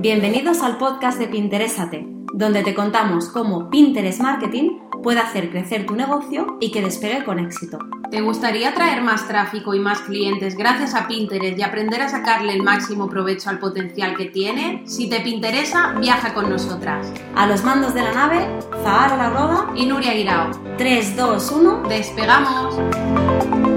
Bienvenidos al podcast de Pinterésate, donde te contamos cómo Pinterest Marketing puede hacer crecer tu negocio y que despegue con éxito. ¿Te gustaría traer más tráfico y más clientes gracias a Pinterest y aprender a sacarle el máximo provecho al potencial que tiene? Si te interesa, viaja con nosotras. A los mandos de la nave, Zahara La Roda y Nuria Guirao. 3, 2, 1. ¡Despegamos!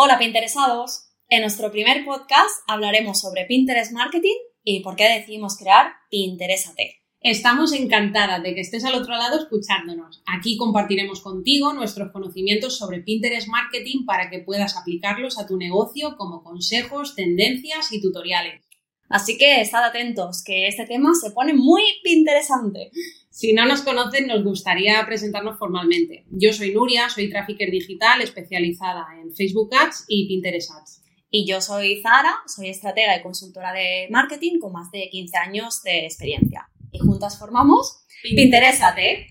Hola Pinteresados. En nuestro primer podcast hablaremos sobre Pinterest Marketing y por qué decidimos crear Pinterésate. Estamos encantadas de que estés al otro lado escuchándonos. Aquí compartiremos contigo nuestros conocimientos sobre Pinterest Marketing para que puedas aplicarlos a tu negocio como consejos, tendencias y tutoriales. Así que estad atentos, que este tema se pone muy interesante. Si no nos conocen, nos gustaría presentarnos formalmente. Yo soy Nuria, soy trafficker digital especializada en Facebook Ads y Pinterest Ads. Y yo soy Zara, soy estratega y consultora de marketing con más de 15 años de experiencia. Y juntas formamos Pinterésate.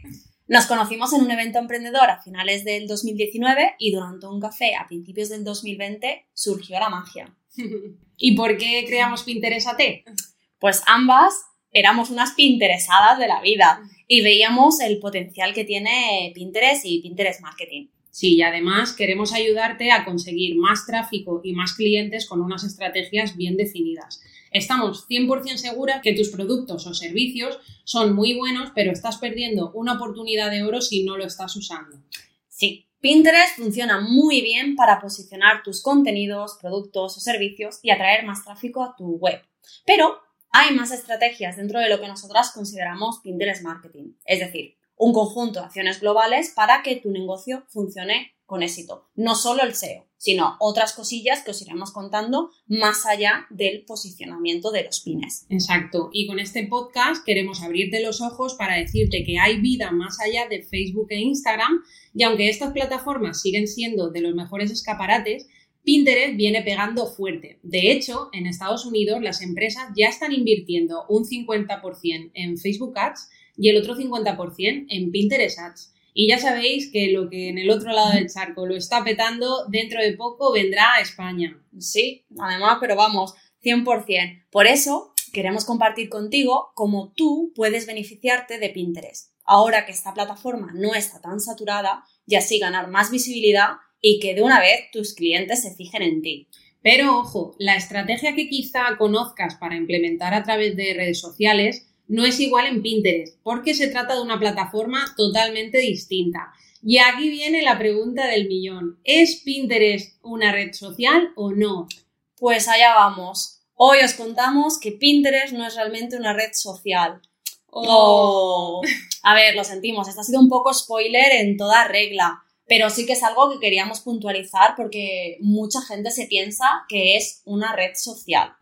Nos conocimos en un evento emprendedor a finales del 2019 y durante un café a principios del 2020 surgió la magia. ¿Y por qué creamos Pinterésate? Pues ambas éramos unas pinteresadas de la vida y veíamos el potencial que tiene Pinterest y Pinterest Marketing. Sí, y además queremos ayudarte a conseguir más tráfico y más clientes con unas estrategias bien definidas. Estamos 100% seguras que tus productos o servicios son muy buenos, pero estás perdiendo una oportunidad de oro si no lo estás usando. Sí, Pinterest funciona muy bien para posicionar tus contenidos, productos o servicios y atraer más tráfico a tu web. Pero hay más estrategias dentro de lo que nosotras consideramos Pinterest Marketing, es decir, un conjunto de acciones globales para que tu negocio funcione con éxito. No solo el SEO, sino otras cosillas que os iremos contando más allá del posicionamiento de los pines. Exacto. Y con este podcast queremos abrirte los ojos para decirte que hay vida más allá de Facebook e Instagram y aunque estas plataformas siguen siendo de los mejores escaparates, Pinterest viene pegando fuerte. De hecho, en Estados Unidos las empresas ya están invirtiendo un 50% en Facebook Ads y el otro 50% en Pinterest Ads. Y ya sabéis que lo que en el otro lado del charco lo está petando, dentro de poco vendrá a España. Sí, además, pero vamos, 100%. Por eso queremos compartir contigo cómo tú puedes beneficiarte de Pinterest. Ahora que esta plataforma no está tan saturada y así ganar más visibilidad y que de una vez tus clientes se fijen en ti. Pero ojo, la estrategia que quizá conozcas para implementar a través de redes sociales no es igual en Pinterest, porque se trata de una plataforma totalmente distinta. Y aquí viene la pregunta del millón. ¿Es Pinterest una red social o no? Pues allá vamos. Hoy os contamos que Pinterest no es realmente una red social. Oh. A ver, lo sentimos, esto ha sido un poco spoiler en toda regla pero sí que es algo que queríamos puntualizar porque mucha gente se piensa que es una red social.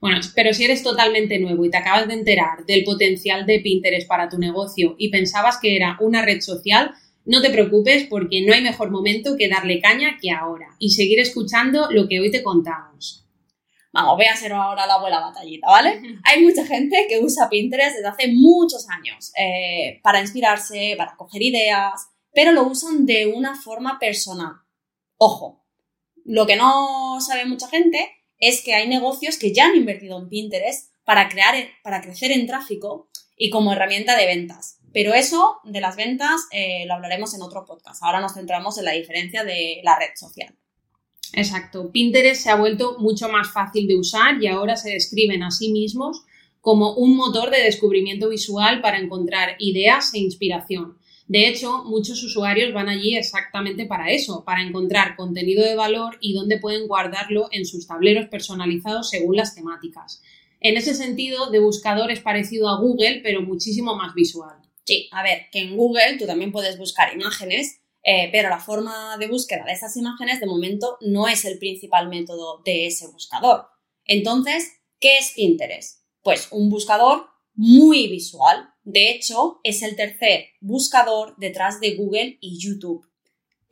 Bueno, pero si eres totalmente nuevo y te acabas de enterar del potencial de Pinterest para tu negocio y pensabas que era una red social, no te preocupes porque no hay mejor momento que darle caña que ahora y seguir escuchando lo que hoy te contamos. Vamos, voy a hacer ahora la abuela batallita, ¿vale? Hay mucha gente que usa Pinterest desde hace muchos años eh, para inspirarse, para coger ideas, pero lo usan de una forma personal. Ojo, lo que no sabe mucha gente es que hay negocios que ya han invertido en Pinterest para, crear, para crecer en tráfico y como herramienta de ventas. Pero eso de las ventas eh, lo hablaremos en otro podcast. Ahora nos centramos en la diferencia de la red social. Exacto. Pinterest se ha vuelto mucho más fácil de usar y ahora se describen a sí mismos como un motor de descubrimiento visual para encontrar ideas e inspiración. De hecho, muchos usuarios van allí exactamente para eso, para encontrar contenido de valor y dónde pueden guardarlo en sus tableros personalizados según las temáticas. En ese sentido, de buscador es parecido a Google, pero muchísimo más visual. Sí, a ver, que en Google tú también puedes buscar imágenes, eh, pero la forma de búsqueda de esas imágenes de momento no es el principal método de ese buscador. Entonces, ¿qué es Pinterest? Pues un buscador muy visual. De hecho, es el tercer buscador detrás de Google y YouTube.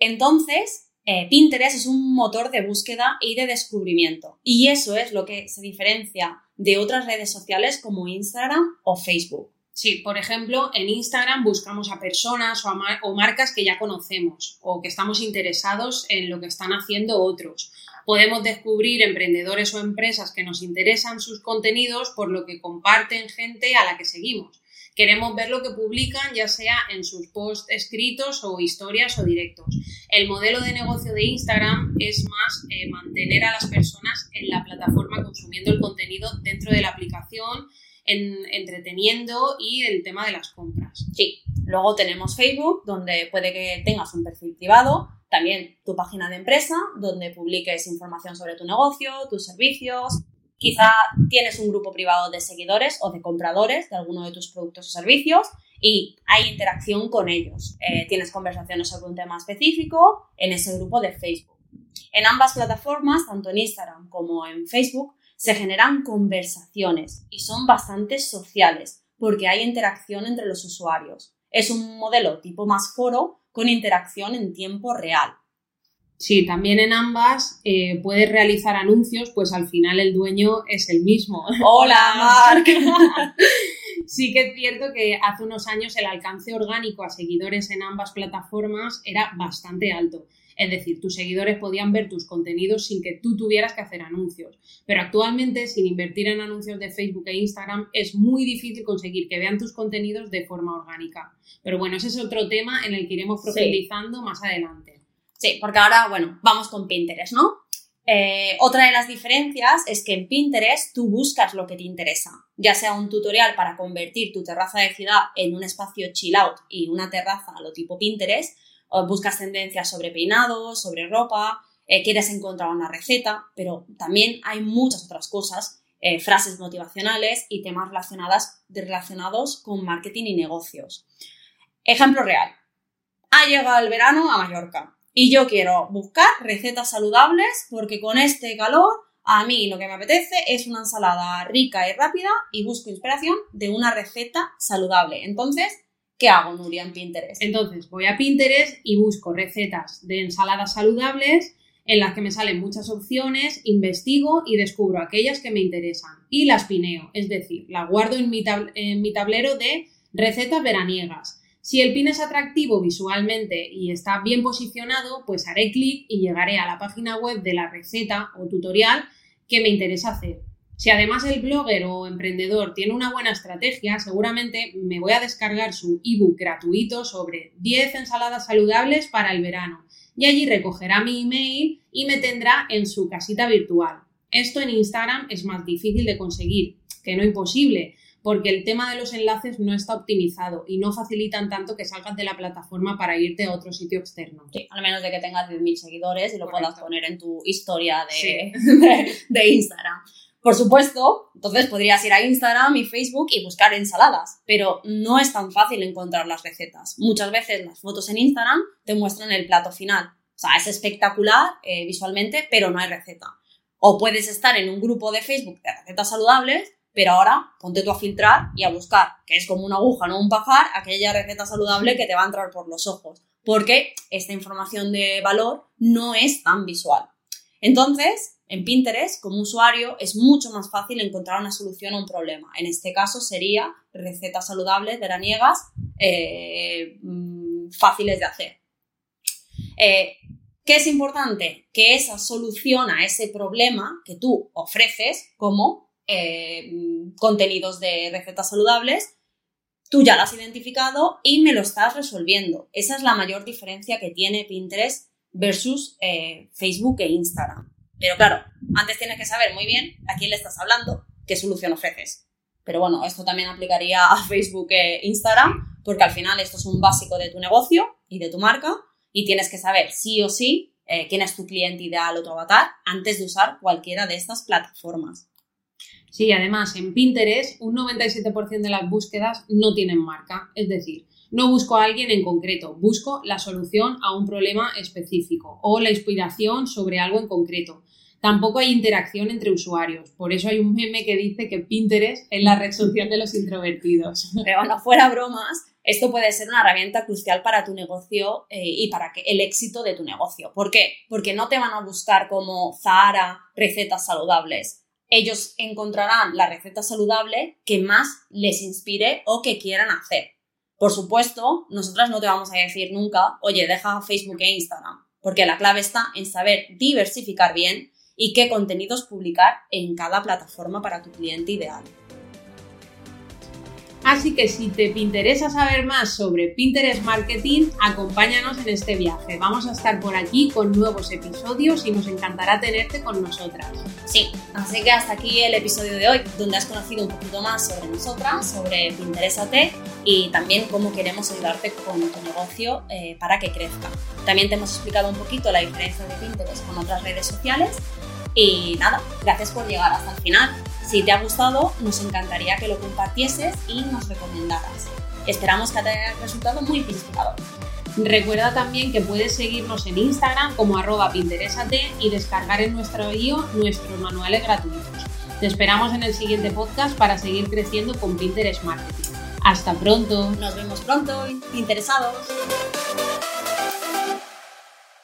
Entonces, eh, Pinterest es un motor de búsqueda y de descubrimiento. Y eso es lo que se diferencia de otras redes sociales como Instagram o Facebook. Sí, por ejemplo, en Instagram buscamos a personas o, marcas que ya conocemos o que estamos interesados en lo que están haciendo otros. Podemos descubrir emprendedores o empresas que nos interesan sus contenidos por lo que comparten gente a la que seguimos. Queremos ver lo que publican, ya sea en sus posts escritos o historias o directos. El modelo de negocio de Instagram es más eh, mantener a las personas en la plataforma consumiendo el contenido dentro de la aplicación en, entreteniendo y el tema de las compras. Sí, luego tenemos Facebook, donde puede que tengas un perfil privado, también tu página de empresa, donde publiques información sobre tu negocio, tus servicios. Quizá tienes un grupo privado de seguidores o de compradores de alguno de tus productos o servicios y hay interacción con ellos. Eh, tienes conversaciones sobre un tema específico en ese grupo de Facebook. En ambas plataformas, tanto en Instagram como en Facebook, se generan conversaciones y son bastante sociales porque hay interacción entre los usuarios. Es un modelo tipo más foro con interacción en tiempo real. Sí, también en ambas eh, puedes realizar anuncios, pues al final el dueño es el mismo. Hola, Mark. sí que es cierto que hace unos años el alcance orgánico a seguidores en ambas plataformas era bastante alto. Es decir, tus seguidores podían ver tus contenidos sin que tú tuvieras que hacer anuncios. Pero actualmente, sin invertir en anuncios de Facebook e Instagram, es muy difícil conseguir que vean tus contenidos de forma orgánica. Pero bueno, ese es otro tema en el que iremos profundizando más adelante. Sí, porque ahora, bueno, vamos con Pinterest, ¿no? Eh, otra de las diferencias es que en Pinterest tú buscas lo que te interesa, ya sea un tutorial para convertir tu terraza de ciudad en un espacio chill out y una terraza a lo tipo Pinterest, buscas tendencias sobre peinados, sobre ropa, eh, quieres encontrar una receta, pero también hay muchas otras cosas, eh, frases motivacionales y temas relacionados con marketing y negocios. Ejemplo real. Ha llegado el verano a Mallorca y yo quiero buscar recetas saludables porque con este calor a mí lo que me apetece es una ensalada rica y rápida y busco inspiración de una receta saludable. Entonces, ¿qué hago, Nuria, en Pinterest? Entonces, voy a Pinterest y busco recetas de ensaladas saludables en las que me salen muchas opciones, investigo y descubro aquellas que me interesan y las pineo, es decir, las guardo en mi, en mi tablero de recetas veraniegas. Si el pin es atractivo visualmente y está bien posicionado, pues haré clic y llegaré a la página web de la receta o tutorial que me interesa hacer. Si además el blogger o emprendedor tiene una buena estrategia, seguramente me voy a descargar su ebook gratuito sobre 10 ensaladas saludables para el verano y allí recogerá mi email y me tendrá en su casita virtual. Esto en Instagram es más difícil de conseguir, que no imposible, porque el tema de los enlaces no está optimizado y no facilitan tanto que salgas de la plataforma para irte a otro sitio externo. Sí, al menos de que tengas 10.000 seguidores y lo puedas poner en tu historia de, de Instagram. Por supuesto, entonces podrías ir a Instagram y Facebook y buscar ensaladas, pero no es tan fácil encontrar las recetas. Muchas veces las fotos en Instagram te muestran el plato final. O sea, es espectacular eh, visualmente, pero no hay receta. O puedes estar en un grupo de Facebook de recetas saludables, pero ahora ponte tú a filtrar y a buscar, que es como una aguja, no un pajar, aquella receta saludable que te va a entrar por los ojos, porque esta información de valor no es tan visual. Entonces, en Pinterest, como usuario, es mucho más fácil encontrar una solución a un problema. En este caso sería recetas saludables, veraniegas, eh, mm, fáciles de hacer. Eh, ¿Qué es importante? Que esa solución a ese problema que tú ofreces como eh, contenidos de recetas saludables, tú ya lo has identificado y me lo estás resolviendo. Esa es la mayor diferencia que tiene Pinterest versus Facebook e Instagram. Pero claro, antes tienes que saber muy bien a quién le estás hablando, qué solución ofreces. Pero bueno, esto también aplicaría a Facebook e Instagram, porque al final esto es un básico de tu negocio y de tu marca, y tienes que saber sí o sí eh, quién es tu cliente ideal o tu avatar antes de usar cualquiera de estas plataformas. Sí, además en Pinterest un 97% de las búsquedas no tienen marca, es decir, no busco a alguien en concreto, busco la solución a un problema específico o la inspiración sobre algo en concreto. Tampoco hay interacción entre usuarios. Por eso hay un meme que dice que Pinterest es la red social de los introvertidos. Pero fuera bromas, esto puede ser una herramienta crucial para tu negocio eh, y para que el éxito de tu negocio. ¿Por qué? Porque no te van a buscar como Zara recetas saludables. Ellos encontrarán la receta saludable que más les inspire o que quieran hacer. Por supuesto, nosotras no te vamos a decir nunca, oye, deja Facebook e Instagram, porque la clave está en saber diversificar bien y qué contenidos publicar en cada plataforma para tu cliente ideal. Así que si te interesa saber más sobre Pinterest Marketing, acompáñanos en este viaje. Vamos a estar por aquí con nuevos episodios y nos encantará tenerte con nosotras. Sí, así que hasta aquí el episodio de hoy, donde has conocido un poquito más sobre nosotras, sobre Pinterestate y también cómo queremos ayudarte con tu negocio eh, para que crezca. También te hemos explicado un poquito la diferencia de Pinterest con otras redes sociales. Y nada, gracias por llegar hasta el final. Si te ha gustado, nos encantaría que lo compartieses y nos recomendaras. Esperamos que te haya resultado muy inspirador. Recuerda también que puedes seguirnos en Instagram como arroba pinteresate y descargar en nuestro bio nuestros manuales gratuitos. Te esperamos en el siguiente podcast para seguir creciendo con Pinterest Marketing. Hasta pronto. Nos vemos pronto, interesados.